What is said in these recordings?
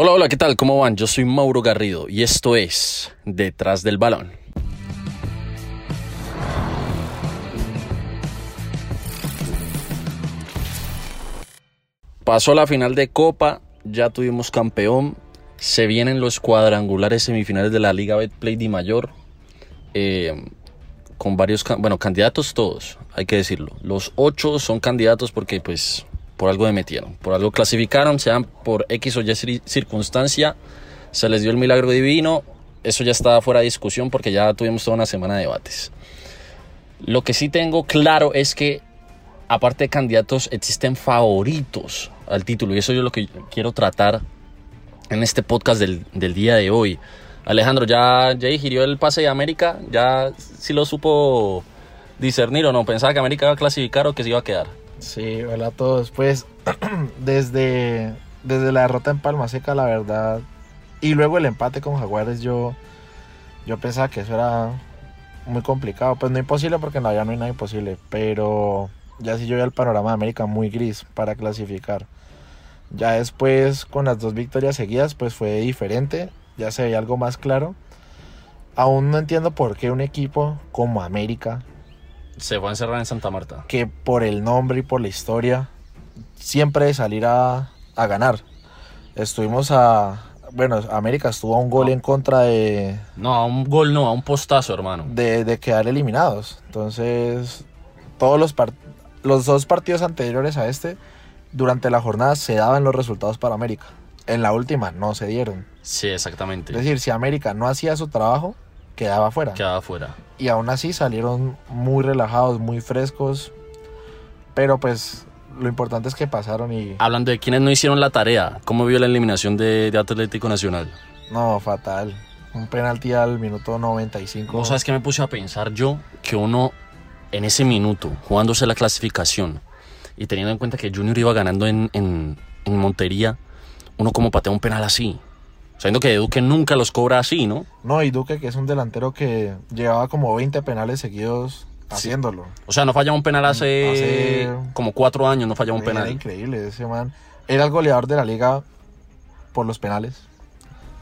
Hola, hola, ¿qué tal? ¿Cómo van? Yo soy Mauro Garrido y esto es Detrás del Balón. Pasó la final de Copa, ya tuvimos campeón, se vienen los cuadrangulares semifinales de la Liga Betplay Di Mayor, eh, con varios, bueno, candidatos todos, hay que decirlo. Los ocho son candidatos porque pues por algo de metieron, por algo clasificaron, sean por X o Y circunstancia, se les dio el milagro divino, eso ya está fuera de discusión porque ya tuvimos toda una semana de debates. Lo que sí tengo claro es que aparte de candidatos existen favoritos al título y eso yo lo que quiero tratar en este podcast del, del día de hoy. Alejandro, ¿ya, ya digirió el pase de América? ¿Ya sí lo supo discernir o no? ¿Pensaba que América iba a clasificar o que se iba a quedar? Sí, hola a todos. Pues desde, desde la derrota en Palma Seca, la verdad, y luego el empate con Jaguares, yo, yo pensaba que eso era muy complicado. Pues no imposible porque no, ya no hay nada imposible, pero ya sí yo veía el panorama de América muy gris para clasificar. Ya después, con las dos victorias seguidas, pues fue diferente, ya se veía algo más claro. Aún no entiendo por qué un equipo como América, se fue a encerrar en Santa Marta. Que por el nombre y por la historia, siempre salir a, a ganar. Estuvimos a. Bueno, América estuvo a un gol en contra de. No, a un gol no, a un postazo, hermano. De, de quedar eliminados. Entonces, todos los, los dos partidos anteriores a este, durante la jornada se daban los resultados para América. En la última no se dieron. Sí, exactamente. Es decir, si América no hacía su trabajo, quedaba fuera. Quedaba fuera. Y aún así salieron muy relajados, muy frescos. Pero pues lo importante es que pasaron y... Hablando de quienes no hicieron la tarea, ¿cómo vio la eliminación de, Atlético Nacional? No, fatal. Un penalti al minuto 95. ¿No sabes qué me puse a pensar yo? Que uno en ese minuto, jugándose la clasificación y teniendo en cuenta que Junior iba ganando en, en, en Montería, uno como patea un penal así. Sabiendo que Duque nunca los cobra así, ¿no? No, y Duque que es un delantero que llevaba como 20 penales seguidos haciéndolo. O sea, no fallaba un penal hace, como cuatro años, no fallaba un penal. Era increíble ese man. Era el goleador de la liga por los penales.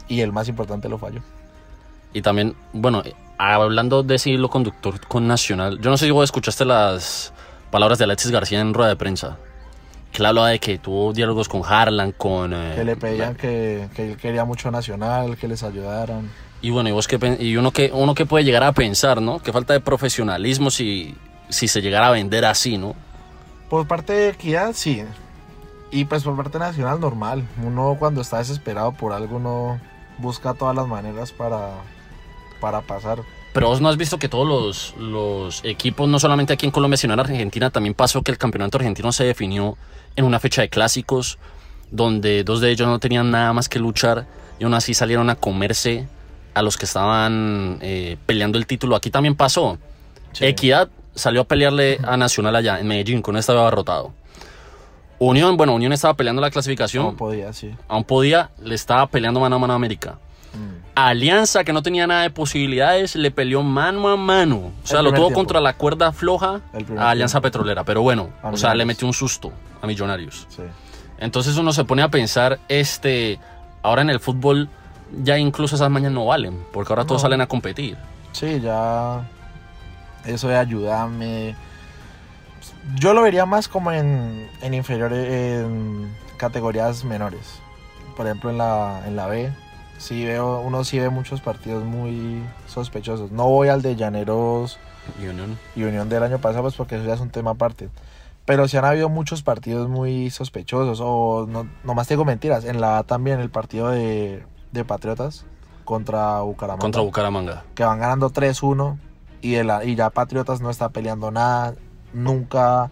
Y el más importante lo falló. Y también, bueno, hablando de ese hilo conductor con Nacional, yo no sé si vos escuchaste las palabras de Alexis García en rueda de prensa que él hablaba de que tuvo diálogos con Harlan, con... Eh, que le pedían que, que, él quería mucho Nacional, que les ayudaran. Y bueno, y, vos que, y uno, que, uno que puede llegar a pensar, ¿no? Que falta de profesionalismo si, si se llegara a vender así, ¿no? Por parte de Equidad, sí. Y pues por parte nacional, normal. Uno cuando está desesperado por algo, no busca todas las maneras para, para pasar. Pero vos no has visto que todos los, los, equipos, no solamente aquí en Colombia, sino en Argentina, también pasó que el campeonato argentino se definió en una fecha de clásicos, donde dos de ellos no tenían nada más que luchar y aún así salieron a comerse a los que estaban eh, peleando el título. Aquí también pasó. Equidad salió a pelearle a Nacional allá en Medellín, con esta estaba derrotado. Unión, bueno, Unión estaba peleando la clasificación. Aún podía, sí. Aún podía, le estaba peleando mano a mano a América. Alianza, que no tenía nada de posibilidades, le peleó mano a mano. O sea, lo tuvo contra la cuerda floja a Alianza Petrolera. Pero bueno, o sea, le metió un susto a Millonarios. Entonces uno se pone a pensar, este, ahora en el fútbol ya incluso esas mañas no valen, porque ahora todos salen a competir. Sí, ya eso de ayudarme. Yo lo vería más como en, en inferiores, en categorías menores. Por ejemplo, en la, en la B, sí veo, uno sí ve muchos partidos muy sospechosos. No voy al de Llaneros y Unión del año pasado, pues porque eso ya es un tema aparte. Pero sí han habido muchos partidos muy sospechosos. O no, nomás tengo mentiras. En la también el partido de, de Patriotas contra Bucaramanga. Contra Bucaramanga. Que van ganando 3-1 y, y ya Patriotas no está peleando nada. Nunca.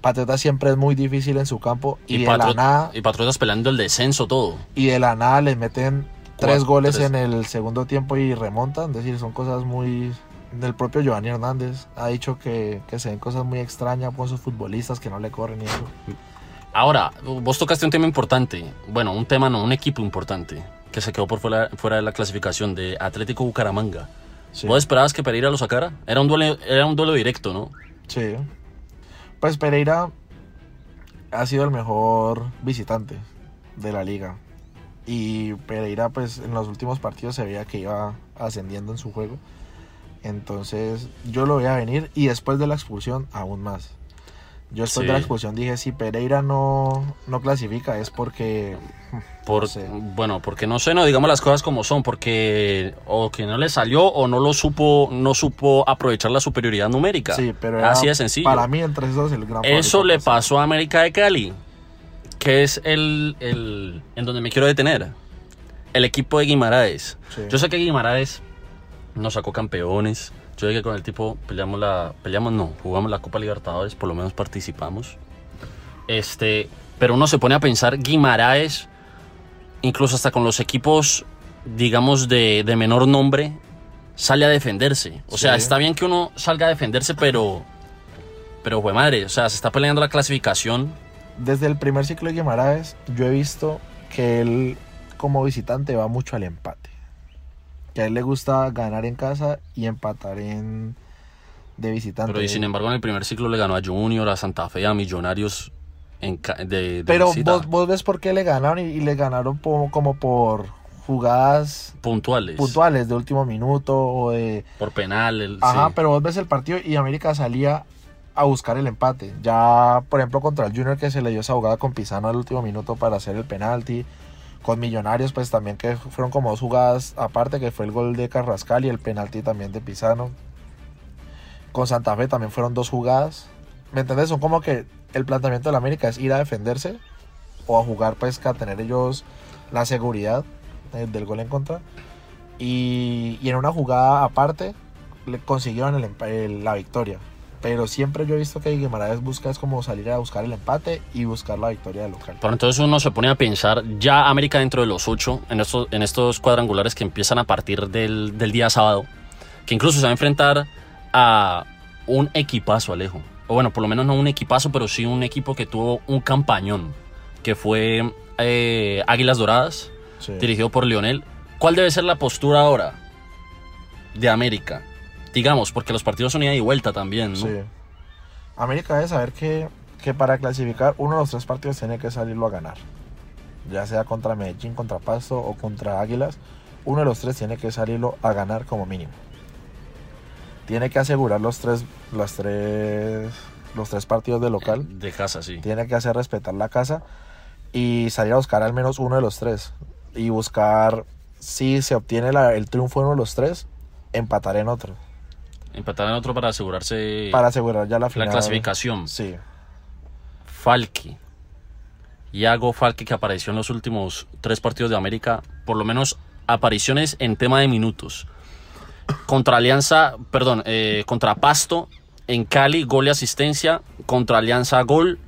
Patriotas siempre es muy difícil en su campo. Y, de la nada. Y Patriotas peleando el descenso todo. Y de la nada les meten tres goles en el segundo tiempo y remontan. Es decir, son cosas muy. Del propio Giovanni Hernández ha dicho que, se ven cosas muy extrañas con sus futbolistas que no le corren y eso. Ahora, vos tocaste un tema importante. Bueno, un tema no, un equipo importante que se quedó por fuera, fuera de la clasificación de Atlético Bucaramanga. ¿Vos esperabas que Pereira lo sacara? Era un duelo, era un duelo directo, ¿no? Sí. Pues Pereira ha sido el mejor visitante de la liga Y Pereira, pues en los últimos partidos se veía que iba ascendiendo en su juego. Entonces yo lo voy a venir y después de la expulsión aún más. Yo después Sí. de la expulsión dije, si Pereira no, no clasifica es porque... Por, No sé. Bueno, porque no sé, no digamos las cosas como son, porque o que no le salió o no lo supo, no supo aprovechar la superioridad numérica. Sí, pero era Así de sencillo. Para mí entre esos el gran Eso le pasar. pasó a América de Cali, que es el, el en donde me quiero detener. El equipo de Guimaraes. Sí. Yo sé que Guimaraes nos sacó campeones. Yo sé que con el tipo peleamos la. Peleamos, no, jugamos la Copa Libertadores, por lo menos participamos. Este. Pero uno se pone a pensar, Guimaraes, incluso hasta con los equipos, digamos, de, de menor nombre, sale a defenderse. O sea, está bien que uno salga a defenderse, pero. Pero, fue madre, o sea, se está peleando la clasificación. Desde el primer ciclo de Guimaraes, yo he visto que él, como visitante, va mucho al empate. Que a él le gusta ganar en casa y empatar en de visitante. Pero y sin embargo, en el primer ciclo le ganó a Junior, a Santa Fe, a Millonarios en de, de Pero vos, vos ves por qué le ganaron y, y le ganaron po- como por jugadas puntuales. puntuales de último minuto o de... Por penal. el- Ajá, sí. pero vos ves el partido y América salía a buscar el empate. Ya, por ejemplo, contra el Junior que se le dio esa jugada con Pisano al último minuto para hacer el penalti. Con Millonarios, pues también que fueron como dos jugadas aparte, que fue el gol de Carrascal y el penalti también de Pisano. Con Santa Fe también fueron dos jugadas. ¿Me entendés? Son como que el planteamiento de la América es ir a defenderse o a jugar, pues, a tener ellos la seguridad eh, del gol en contra. Y, en una jugada aparte le consiguieron el el- la victoria. Pero siempre yo he visto que Guimaraes busca es como salir a buscar el empate y buscar la victoria del local. Pero entonces uno se pone a pensar, ya América dentro de los ocho, en estos, en estos cuadrangulares que empiezan a partir del, del día sábado, que incluso se va a enfrentar a un equipazo, Alejo. O bueno, por lo menos no un equipazo, pero sí un equipo que tuvo un campañón, que fue eh, Águilas Doradas, Sí. dirigido por Lionel. ¿Cuál debe ser la postura ahora de América? Digamos, porque los partidos son ida y vuelta también, ¿no? Sí. América debe saber que, que para clasificar uno de los tres partidos tiene que salirlo a ganar. Ya sea contra Medellín, contra Pasto o contra Águilas. Uno de los tres tiene que salirlo a ganar como mínimo. Tiene que asegurar los tres, los tres, los tres partidos de local. De casa, sí. Tiene que hacer respetar la casa y salir a buscar al menos uno de los tres. Y buscar, si se obtiene la- el triunfo en uno de los tres, empatar en otro. Empatar en otro para asegurarse Para asegurar ya la clasificación. Sí. Falque. Iago Falque que apareció en los últimos tres partidos de América, por lo menos apariciones en tema de minutos. Contra Alianza, perdón, eh, contra Pasto, en Cali, gol y asistencia. Contra Alianza, gol.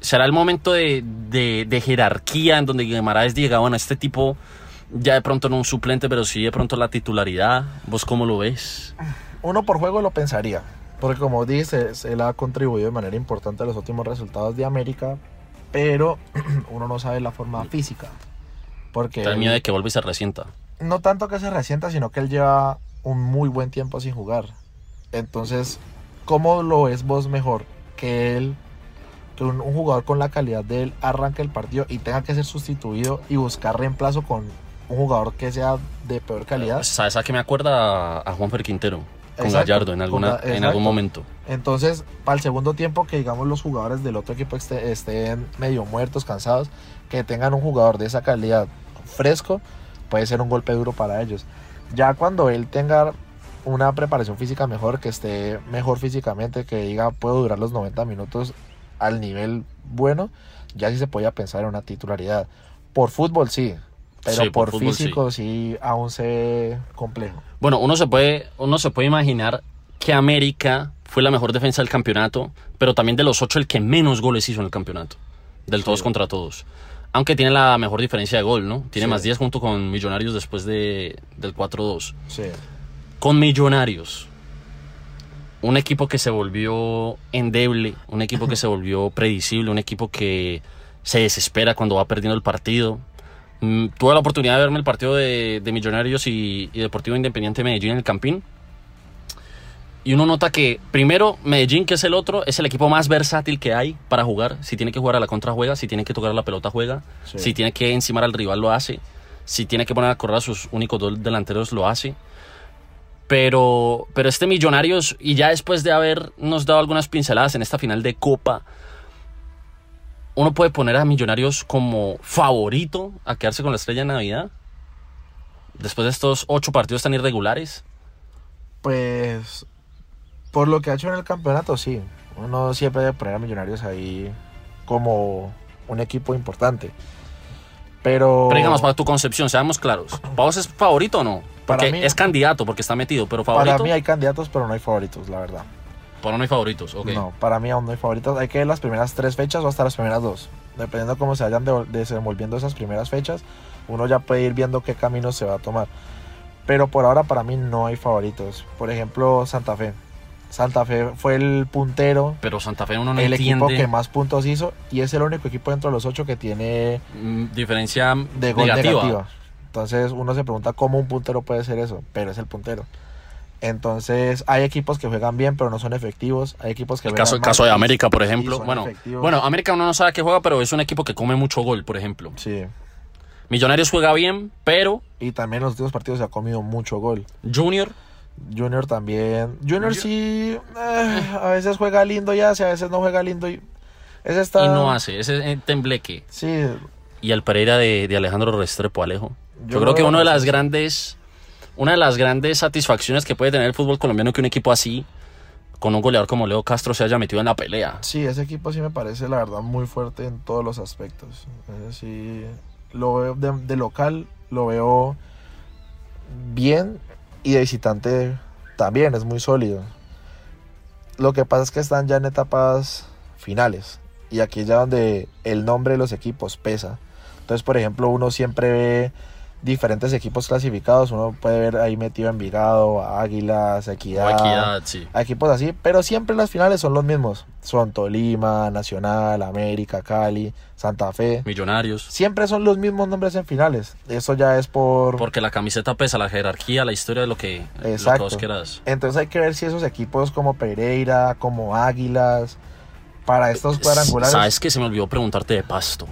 Será el momento de, de- de jerarquía en donde Guimaraes diga, bueno, este tipo ya de pronto no un suplente, pero sí de pronto la titularidad. ¿Vos cómo lo ves? Uno por juego lo pensaría. Porque como dices, él ha contribuido de manera importante a los últimos resultados de América. Pero uno no sabe la forma física. Porque miedo de que vuelva y se resienta. no tanto que se resienta, sino que él lleva un muy buen tiempo sin jugar. Entonces, ¿cómo lo ves vos mejor? Que él, que un, un jugador con la calidad de él arranque el partido y tenga que ser sustituido y buscar reemplazo con un jugador que sea de peor calidad. ¿Sabes a qué me acuerda a Juanfer Quintero? Con Exacto, Gallardo en, alguna, en algún momento. Entonces, para el segundo tiempo, que digamos los jugadores del otro equipo este- estén medio muertos, cansados, que tengan un jugador de esa calidad fresco, puede ser un golpe duro para ellos. Ya cuando él tenga una preparación física mejor, que esté mejor físicamente, que diga puedo durar los 90 minutos al nivel bueno, ya sí se podía pensar en una titularidad. Por fútbol sí, pero Sí, por por, fútbol, físico sí. aún se complejo. Bueno, uno se puede, uno se puede imaginar que América fue la mejor defensa del campeonato, pero también de los ocho el que menos goles hizo en el campeonato. Del todos contra todos. Aunque tiene la mejor diferencia de gol, ¿no? Tiene más 10 junto con Millonarios después de, del 4-2. Sí. Con Millonarios. Un equipo que se volvió endeble, un equipo que se volvió predecible, un equipo que se desespera cuando va perdiendo el partido. Mm, tuve la oportunidad de verme el partido de, de Millonarios y, y Deportivo Independiente de Medellín en el Campín. Y uno nota que, primero, Medellín, que es el otro, es el equipo más versátil que hay para jugar. Si tiene que jugar a la contra, juega. Si tiene que tocar la pelota, juega. Sí. Si tiene que encimar al rival, lo hace. Si tiene que poner a correr a sus únicos dos delanteros, lo hace. Pero, pero este Millonarios, y ya después de habernos dado algunas pinceladas en esta final de Copa, uno puede poner a Millonarios como favorito a quedarse con la estrella de Navidad. Después de estos ocho partidos tan irregulares. Pues por lo que ha hecho en el campeonato, sí. Uno siempre debe poner a Millonarios ahí como un equipo importante. Pero, Pero digamos, para tu concepción, seamos claros. ¿Para vos es favorito o no? Para Porque mí- es candidato, porque está metido, pero favorito. para mí hay candidatos, pero no hay favoritos, la verdad. Para no hay favoritos, ok. No, para mí aún no hay favoritos. Hay que ver las primeras tres fechas o hasta las primeras dos. Dependiendo cómo se vayan de- desenvolviendo esas primeras fechas, uno ya puede ir viendo qué camino se va a tomar. Pero por ahora para mí no hay favoritos. Por ejemplo, Santa Fe. Santa Fe fue el puntero, Pero Santa Fe uno no el entiende equipo que más puntos hizo y es el único equipo dentro de los ocho que tiene mm, diferencia de gol negativa. negativa. Entonces uno se pregunta cómo un puntero puede ser eso, pero es el puntero. Entonces hay equipos que juegan bien pero no son efectivos, hay equipos que El juegan caso, el caso de y- América, por y ejemplo. Bueno, efectivos. bueno, América uno no sabe qué juega, pero es un equipo que come mucho gol, por ejemplo. Sí. Millonarios juega bien, pero Y también en los últimos partidos se ha comido mucho gol. Junior Junior también. Junior Yo- sí, eh, a veces juega lindo ya, a veces no juega lindo. Y, ese está, y no hace. Ese es tembleque. Sí, Y el Pereira de, de Alejandro Restrepo, Alejo. Yo, Yo creo que una de las grandes. Una de las grandes satisfacciones que puede tener el fútbol colombiano que un equipo así, con un goleador como Leo Castro, se haya metido en la pelea. sí, ese equipo sí me parece la verdad muy fuerte en todos los aspectos. Ese sí, lo veo de, de local, lo veo bien y de visitante también, es muy sólido. Lo que pasa es que están ya en etapas finales y aquí es ya donde el nombre de los equipos pesa. Entonces, por ejemplo, uno siempre ve diferentes equipos clasificados, uno puede ver ahí metido Envigado, Águilas, O Equidad, equidad, sí. a equipos así, pero siempre las finales son los mismos. Son Tolima, Nacional, América, Cali, Santa Fe. Millonarios. Siempre son los mismos nombres en finales. Eso ya es por... Porque la camiseta pesa, la jerarquía, la historia de lo que, lo que Exacto. vos quieras. Entonces hay que ver si esos equipos como Pereira, como Águilas, para estos cuadrangulares... Sabes que se me olvidó preguntarte de Pasto.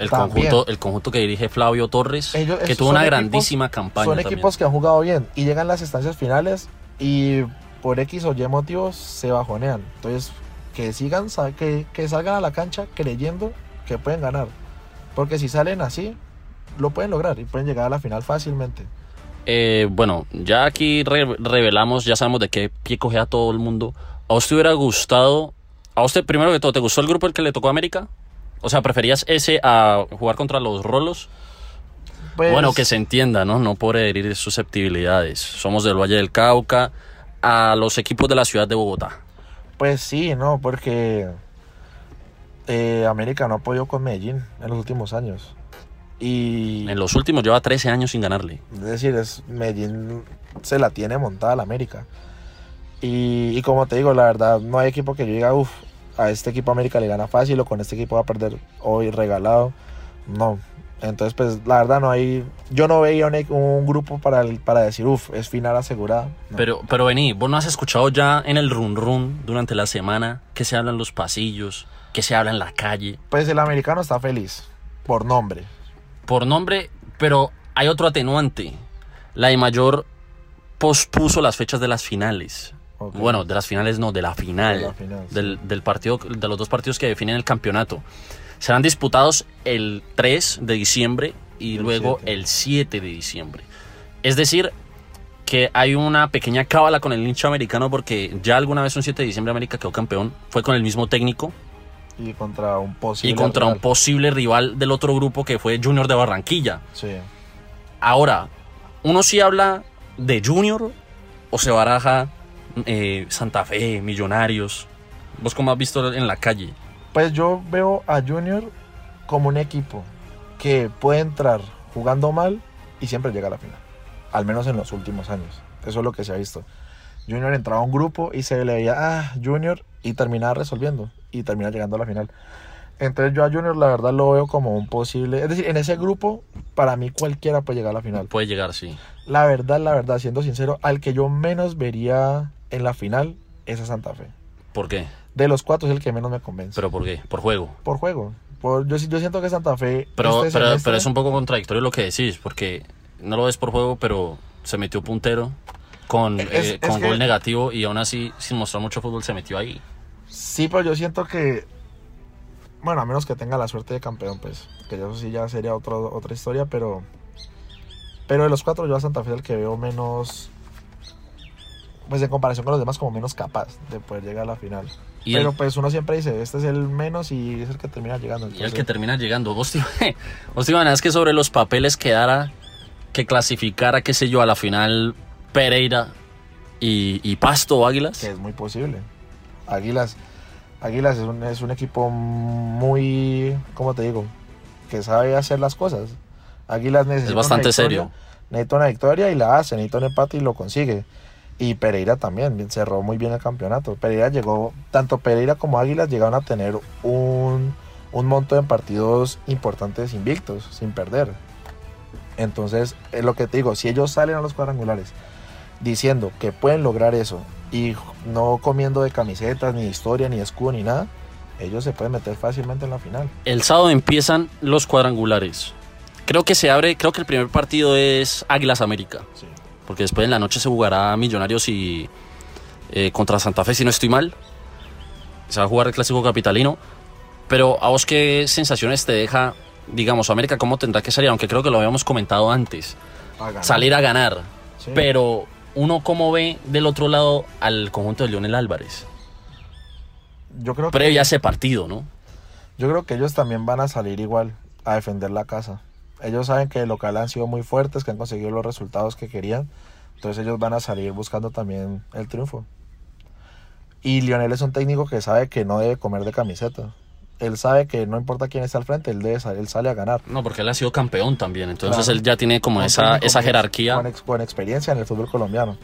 El También. conjunto, el conjunto que dirige Flavio Torres, Ellos- que tuvo una equipos- grandísima campaña. Son también. equipos que han jugado bien y llegan las estancias finales y por X o Y motivos se bajonean. Entonces, que sigan, que, que salgan a la cancha creyendo que pueden ganar. Porque si salen así, lo pueden lograr y pueden llegar a la final fácilmente. Eh, bueno, ya aquí re- revelamos, ya sabemos de qué pie coge a todo el mundo. ¿A usted hubiera gustado, a usted primero que todo, ¿te gustó el grupo el que le tocó a América? O sea, ¿preferías ese a jugar contra los Rolos? Pues, Bueno, que se entienda, ¿no? No por herir susceptibilidades. Somos del Valle del Cauca, a los equipos de la ciudad de Bogotá. Pues sí, no, porque eh, América no ha podido con Medellín en los últimos años. Y En los últimos lleva 13 años sin ganarle. Es decir, es Medellín se la tiene montada la América. Y, y como te digo, la verdad, no hay equipo que yo diga, uff, a este equipo América le gana fácil o con este equipo va a perder hoy regalado. No. Entonces, pues la verdad no hay. Yo no veía un, un grupo para, el- para decir, uff, es final asegurada. No. Pero, pero vení, vos no has escuchado ya en el run run durante la semana que se habla en los pasillos, que se habla en la calle. Pues el americano está feliz, por nombre. Por nombre, pero hay otro atenuante. La de mayor pospuso las fechas de las finales. Bueno, de las finales no, de la final. De la final, sí. del, del partido, de los dos partidos que definen el campeonato. Serán disputados el 3 de diciembre y luego 7. el 7 de diciembre. Es decir, que hay una pequeña cábala con el hincha americano porque ya alguna vez un 7 de diciembre América quedó campeón. Fue con el mismo técnico Y contra un posible. y contra un rival. posible rival del otro grupo que fue Junior de Barranquilla. Sí. Ahora, uno sí habla de Junior o se baraja eh, Santa Fe, Millonarios. ¿Vos cómo has visto en la calle? Pues yo veo a Junior como un equipo que puede entrar jugando mal y siempre llega a la final. Al menos en los últimos años. Eso es lo que se ha visto. Junior entraba a un grupo y se le veía, ah, Junior, y terminaba resolviendo. Y termina llegando a la final. Entonces yo a Junior la verdad lo veo como un posible... Es decir, en ese grupo, para mí cualquiera puede llegar a la final. Puede llegar, sí. La verdad, la verdad, siendo sincero, al que yo menos vería en la final es a Santa Fe. ¿Por qué? De los cuatro es el que menos me convence. ¿Pero por qué? Por juego. por juego. Por, yo, yo siento que Santa Fe. Pero, este pero, semestre- pero es un poco contradictorio lo que decís, porque no lo ves por juego, pero se metió puntero con, Es- eh, es con que- gol negativo y aún así, sin mostrar mucho fútbol, se metió ahí. Sí, pero yo siento que. Bueno, a menos que tenga la suerte de campeón, pues. Que eso sí ya sería otro, otra historia, pero. Pero de los cuatro, yo a Santa Fe es el que veo menos. Pues en comparación con los demás, como menos capaz de poder llegar a la final. Y, pero el, pues uno siempre dice, este es el menos y es el que termina llegando. y el entonces- que termina llegando. Vos te, vos imaginas que sobre los papeles quedara que clasificara, qué sé yo, a la final Pereira y, y Pasto o Águilas. que es muy posible. Águilas, Águilas es un, es un equipo muy, ¿cómo te digo? Que sabe hacer las cosas. Águilas necesita Es bastante una victoria, serio. Necesita una victoria y la hace, necesita un empate y lo consigue. Y Pereira también cerró muy bien el campeonato. Pereira llegó, tanto Pereira como Águilas llegaron a tener un, un monto en partidos importantes invictos, sin perder. Entonces, es lo que te digo, si ellos salen a los cuadrangulares diciendo que pueden lograr eso y no comiendo de camisetas, ni historia, ni escudo, ni nada, ellos se pueden meter fácilmente en la final. El sábado empiezan los cuadrangulares. Creo que se abre, creo que el primer partido es Águilas América. Porque después en la noche se jugará Millonarios y eh, contra Santa Fe, si no estoy mal. Se va a jugar el clásico capitalino. Pero a vos qué sensaciones te deja, digamos, América, cómo tendrá que salir, aunque creo que lo habíamos comentado antes. Salir a ganar. Sí. Pero uno cómo ve del otro lado al conjunto de Leonel Álvarez. yo creo que Previa a ese partido, ¿no? Yo creo que ellos también van a salir igual a defender la casa. Ellos saben que el local han sido muy fuertes, que han conseguido los resultados que querían. Entonces ellos van a salir buscando también el triunfo. Y Lionel es un técnico que sabe que no debe comer de camiseta. Él sabe que no importa quién está al frente, él, debe, salir- él sale a ganar. No, porque él ha sido campeón también. Entonces Claro. él ya tiene como esa, esa jerarquía. Con, con experiencia en el fútbol colombiano.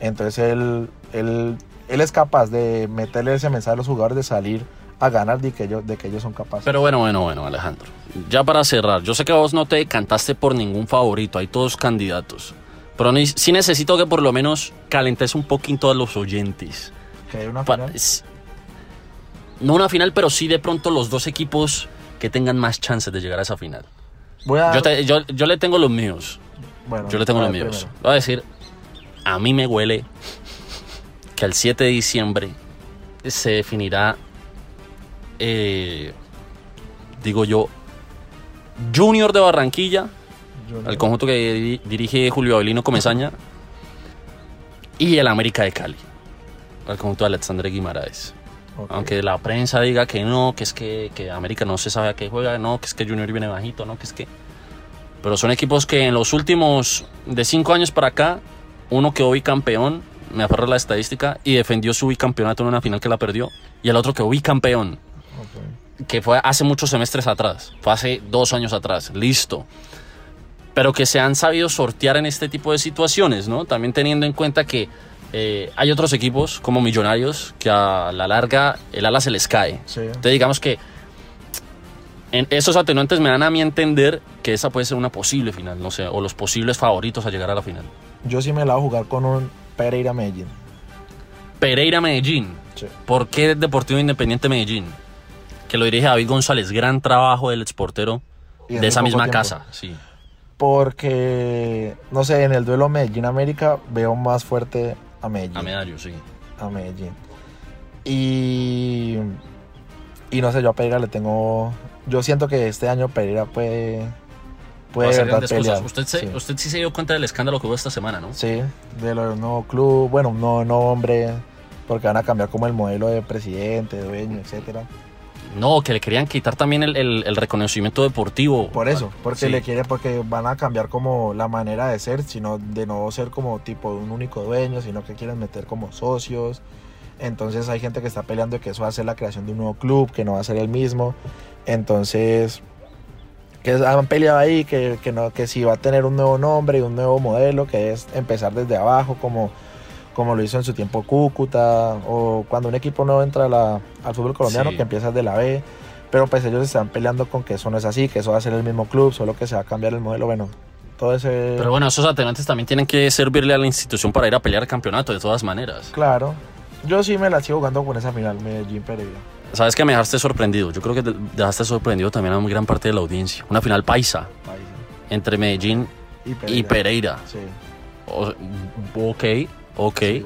Entonces él, él, él es capaz de meterle ese mensaje a los jugadores de salir a ganar de que ellos, de que ellos son capaces. Pero bueno, bueno, bueno, Alejandro. Ya para cerrar, yo sé que vos no te decantaste por ningún favorito, hay todos candidatos. Pero sí necesito que por lo menos calentes un poquito a los oyentes. que hay una final. no una final, pero sí de pronto los dos equipos que tengan más chances de llegar a esa final. Voy a, Yo, te- yo, yo le tengo los míos. bueno, Yo le tengo los míos. primero. Voy a decir, a mí me huele que el 7 de diciembre se definirá, eh, digo yo, Junior de Barranquilla, Junior. el conjunto que di- dirige Julio Avelino Comesaña, y el América de Cali, el conjunto de Alexandre Guimaraes. Aunque la prensa diga que no, que es que, que América no se sabe a qué juega, no, que es que Junior viene bajito, no, que es que... Pero son equipos que en los últimos de cinco años para acá, uno quedó bicampeón, me aferro a la estadística, y defendió su bicampeonato en una final que la perdió, y el otro quedó bicampeón. Que fue hace muchos semestres atrás, fue hace dos años atrás, listo. Pero que se han sabido sortear en este tipo de situaciones, ¿no? También teniendo en cuenta que eh, hay otros equipos como Millonarios que a la larga el ala se les cae. Sí. Entonces digamos que en esos atenuantes me dan a mí entender que esa puede ser una posible final, no sé, o los posibles favoritos a llegar a la final. Yo sí me la voy a jugar con un Pereira Medellín. Pereira Medellín. Sí. ¿Por qué Deportivo Independiente Medellín? Que lo dirige David González, gran trabajo del exportero de esa misma tiempo. casa, sí. Porque, no sé, en el duelo Medellín-América veo más fuerte a Medellín. A Medallo, sí. a Medellín. Y, y no sé, yo a Pereira le tengo. Yo siento que este año Pereira puede. Puede verdad grandes pelear. cosas. Usted, se- sí. usted sí se dio cuenta del escándalo que hubo esta semana, ¿no? Sí, de del nuevo club, bueno, un nuevo nombre, porque van a cambiar como el modelo de presidente, dueño, etcétera. No, que le querían quitar también el, el- el reconocimiento deportivo. Por eso, porque Sí. le quiere, porque van a cambiar como la manera de ser, sino de no ser como tipo un único dueño, sino que quieren meter como socios. Entonces hay gente que está peleando que eso va a ser la creación de un nuevo club, que no va a ser el mismo. Entonces, que han peleado ahí, que, que, no, que si va a tener un nuevo nombre y un nuevo modelo, que es empezar desde abajo, como, como lo hizo en su tiempo Cúcuta, o cuando un equipo nuevo entra a la- al fútbol colombiano, Sí. que empieza desde la B. Pero pues ellos están peleando con que eso no es así, que eso va a ser el mismo club, solo que se va a cambiar el modelo. Bueno, todo ese... Pero bueno, esos atenuantes también tienen que servirle a la institución para ir a pelear el campeonato, de todas maneras. Claro. Yo sí me la sigo jugando con esa final, Medellín Pereira. Sabes que me dejaste sorprendido. Yo creo que te- dejaste sorprendido también a una gran parte de la audiencia. Una final paisa Paisa. entre Medellín Y Pereira. y Pereira. Sí. O- ok, ok. sí.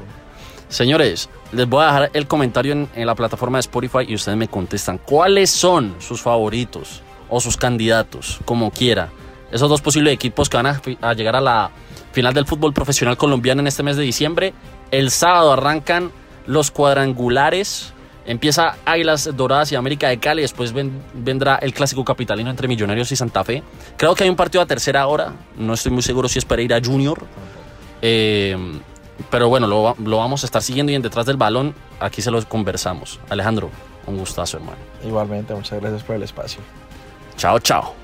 Señores, les voy a dejar el comentario en, en la plataforma de Spotify y ustedes me contestan cuáles son sus favoritos o sus candidatos, como quiera. Esos dos posibles equipos que van a, llegar a la final del fútbol profesional colombiano en este mes de diciembre. El sábado arrancan los cuadrangulares. Empieza Águilas Doradas y América de Cali. Después ven- vendrá el clásico capitalino entre Millonarios y Santa Fe. Creo que hay un partido a tercera hora. No estoy muy seguro si es Pereira Junior. Eh, pero bueno, lo, lo vamos a estar siguiendo y en detrás del balón, aquí se los conversamos. Alejandro, un gustazo, hermano. Igualmente, muchas gracias por el espacio. Chao, chao.